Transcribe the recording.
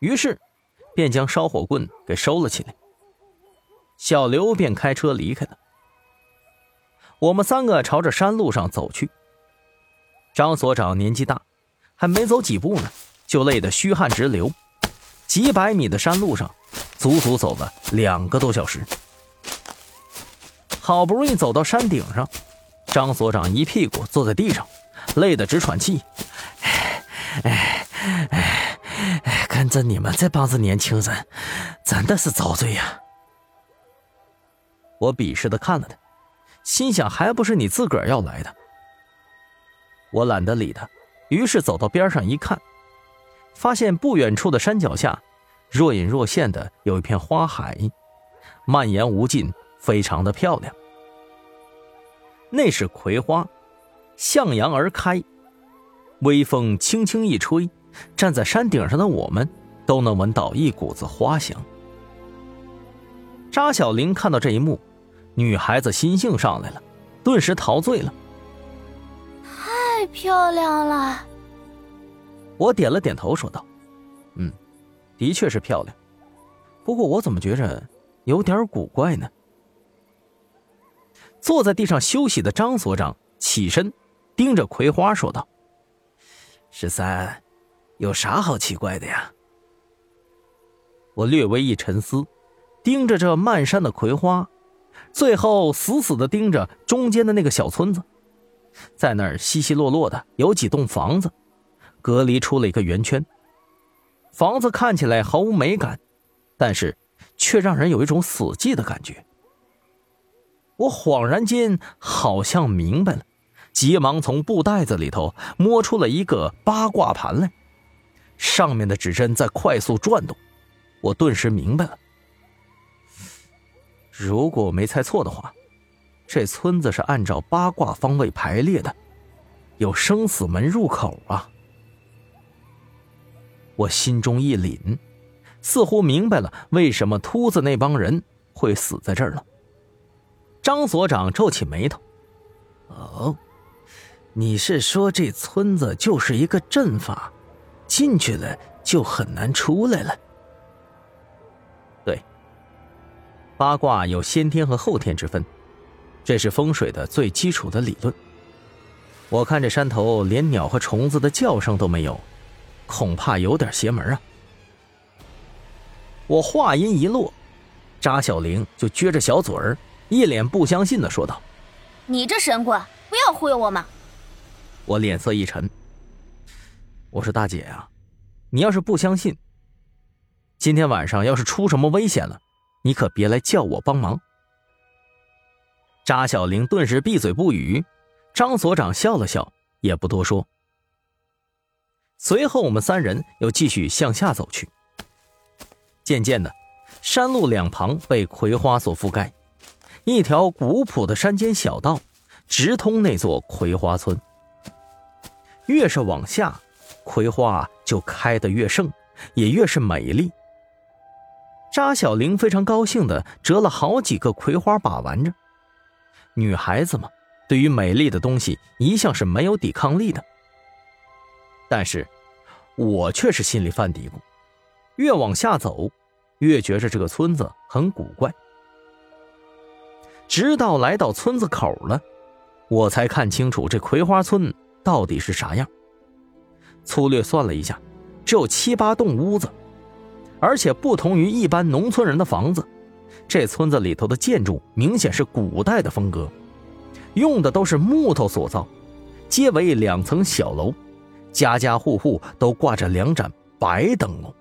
于是便将烧火棍给收了起来。小刘便开车离开了。我们三个朝着山路上走去。张所长年纪大，还没走几步呢，就累得虚汗直流。几百米的山路上，足足走了两个多小时。好不容易走到山顶上，张所长一屁股坐在地上，累得直喘气。哎哎哎！跟着你们这帮子年轻人，真的是遭罪呀！我鄙视的看了他，心想还不是你自个儿要来的。我懒得理他，于是走到边上一看，发现不远处的山脚下，若隐若现的有一片花海，蔓延无尽，非常的漂亮。那是葵花，向阳而开，微风轻轻一吹，站在山顶上的我们都能闻到一股子花香。扎小玲看到这一幕，女孩子心性上来了，顿时陶醉了。太漂亮了！我点了点头，说道：“嗯，的确是漂亮，不过我怎么觉着有点古怪呢？”坐在地上休息的张所长起身，盯着葵花说道：“十三，有啥好奇怪的呀？”我略微一沉思，盯着这漫山的葵花，最后死死的盯着中间的那个小村子，在那儿稀稀落落的有几栋房子，隔离出了一个圆圈。房子看起来毫无美感，但是却让人有一种死寂的感觉。我恍然间好像明白了，急忙从布袋子里头摸出了一个八卦盘来，上面的指针在快速转动。我顿时明白了，如果我没猜错的话，这村子是按照八卦方位排列的，有生死门入口啊！我心中一凛，似乎明白了为什么秃子那帮人会死在这儿了。张所长皱起眉头：“哦，你是说这村子就是一个阵法，进去了就很难出来了？”对，八卦有先天和后天之分，这是风水的最基础的理论。我看这山头连鸟和虫子的叫声都没有，恐怕有点邪门啊！我话音一落，扎小玲就撅着小嘴儿。一脸不相信的说道：“你这神棍，不要忽悠我嘛！”我脸色一沉，我说：“大姐呀，你要是不相信，今天晚上要是出什么危险了，你可别来叫我帮忙。”扎小玲顿时闭嘴不语，张所长笑了笑，也不多说。随后，我们三人又继续向下走去。渐渐的，山路两旁被葵花所覆盖。一条古朴的山间小道，直通那座葵花村。越是往下，葵花就开得越盛，也越是美丽。扎小玲非常高兴的折了好几个葵花把玩着。女孩子嘛，对于美丽的东西一向是没有抵抗力的。但是，我却是心里犯嘀咕：越往下走，越觉着这个村子很古怪。直到来到村子口了，我才看清楚这葵花村到底是啥样。粗略算了一下，只有七八栋屋子，而且不同于一般农村人的房子，这村子里头的建筑明显是古代的风格，用的都是木头所造，皆为两层小楼，家家户户都挂着两盏白灯笼。